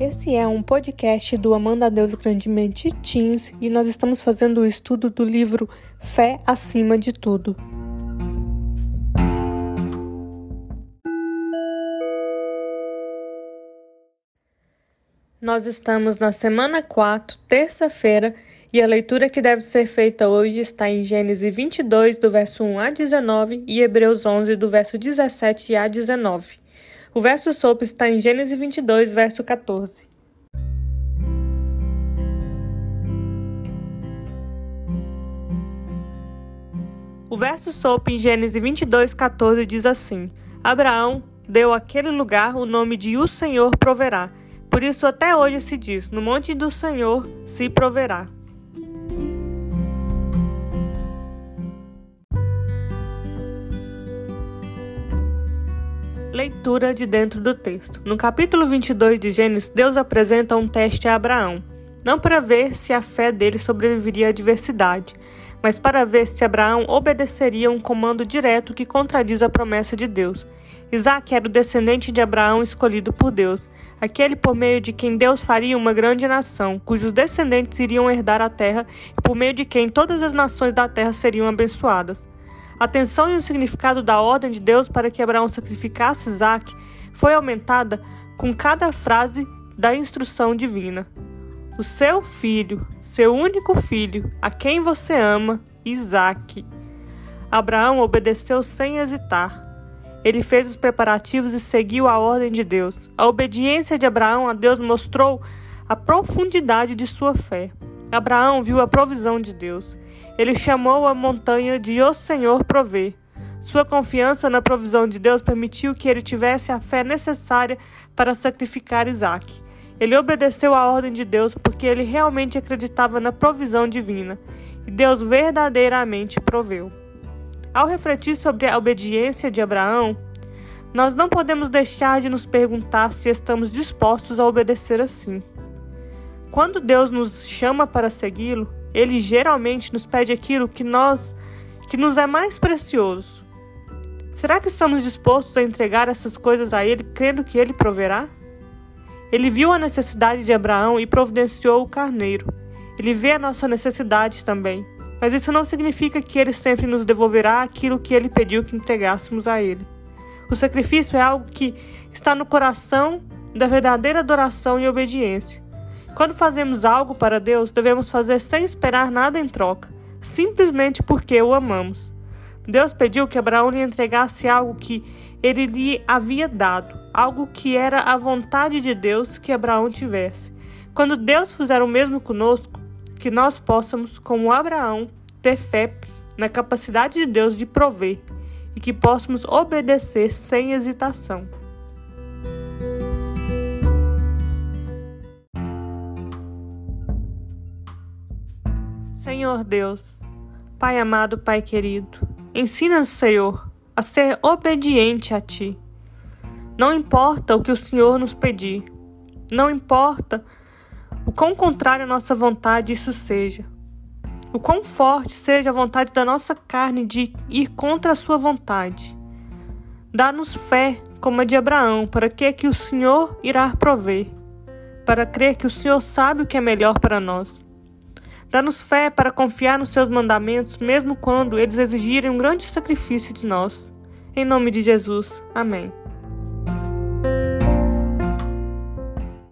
Esse é um podcast do Amanda Deus Grandemente Teens e nós estamos fazendo o estudo do livro Fé Acima de Tudo. Nós estamos na semana 4, terça-feira, e a leitura que deve ser feita hoje está em Gênesis 22, do verso 1 a 19, e Hebreus 11, do verso 17 a 19. O verso sopro está em Gênesis 22, verso 14. O verso sopro em Gênesis 22, 14 diz assim: Abraão deu àquele lugar o nome de O Senhor proverá. Por isso até hoje se diz: No monte do Senhor se proverá. Leitura de dentro do texto. No capítulo 22 de Gênesis, Deus apresenta um teste a Abraão, não para ver se a fé dele sobreviveria à adversidade, mas para ver se Abraão obedeceria um comando direto que contradiz a promessa de Deus. Isaac era o descendente de Abraão escolhido por Deus, aquele por meio de quem Deus faria uma grande nação, cujos descendentes iriam herdar a terra e por meio de quem todas as nações da terra seriam abençoadas. A atenção e o significado da ordem de Deus para que Abraão sacrificasse Isaac foi aumentada com cada frase da instrução divina. O seu filho, seu único filho, a quem você ama, Isaac. Abraão obedeceu sem hesitar. Ele fez os preparativos e seguiu a ordem de Deus. A obediência de Abraão a Deus mostrou a profundidade de sua fé. Abraão viu a provisão de Deus. Ele chamou a montanha de O Senhor Prover. Sua confiança na provisão de Deus permitiu que ele tivesse a fé necessária para sacrificar Isaac. Ele obedeceu à ordem de Deus porque ele realmente acreditava na provisão divina, e Deus verdadeiramente proveu. Ao refletir sobre a obediência de Abraão, nós não podemos deixar de nos perguntar se estamos dispostos a obedecer assim. Quando Deus nos chama para segui-lo, ele geralmente nos pede aquilo que nós que nos é mais precioso. Será que estamos dispostos a entregar essas coisas a ele, crendo que ele proverá? Ele viu a necessidade de Abraão e providenciou o carneiro. Ele vê a nossa necessidade também, mas isso não significa que ele sempre nos devolverá aquilo que ele pediu que entregássemos a ele. O sacrifício é algo que está no coração da verdadeira adoração e obediência. Quando fazemos algo para Deus, devemos fazer sem esperar nada em troca, simplesmente porque o amamos. Deus pediu que Abraão lhe entregasse algo que ele lhe havia dado, algo que era a vontade de Deus que Abraão tivesse. Quando Deus fizer o mesmo conosco, que nós possamos, como Abraão, ter fé na capacidade de Deus de prover e que possamos obedecer sem hesitação. Senhor Deus, Pai amado, Pai querido, ensina-nos, Senhor, a ser obediente a Ti. Não importa o que o Senhor nos pedir, não importa o quão contrário à nossa vontade isso seja, o quão forte seja a vontade da nossa carne de ir contra a Sua vontade. Dá-nos fé, como a de Abraão, para que, que o Senhor irá prover, para crer que o Senhor sabe o que é melhor para nós. Dá-nos fé para confiar nos seus mandamentos, mesmo quando eles exigirem um grande sacrifício de nós. Em nome de Jesus. Amém.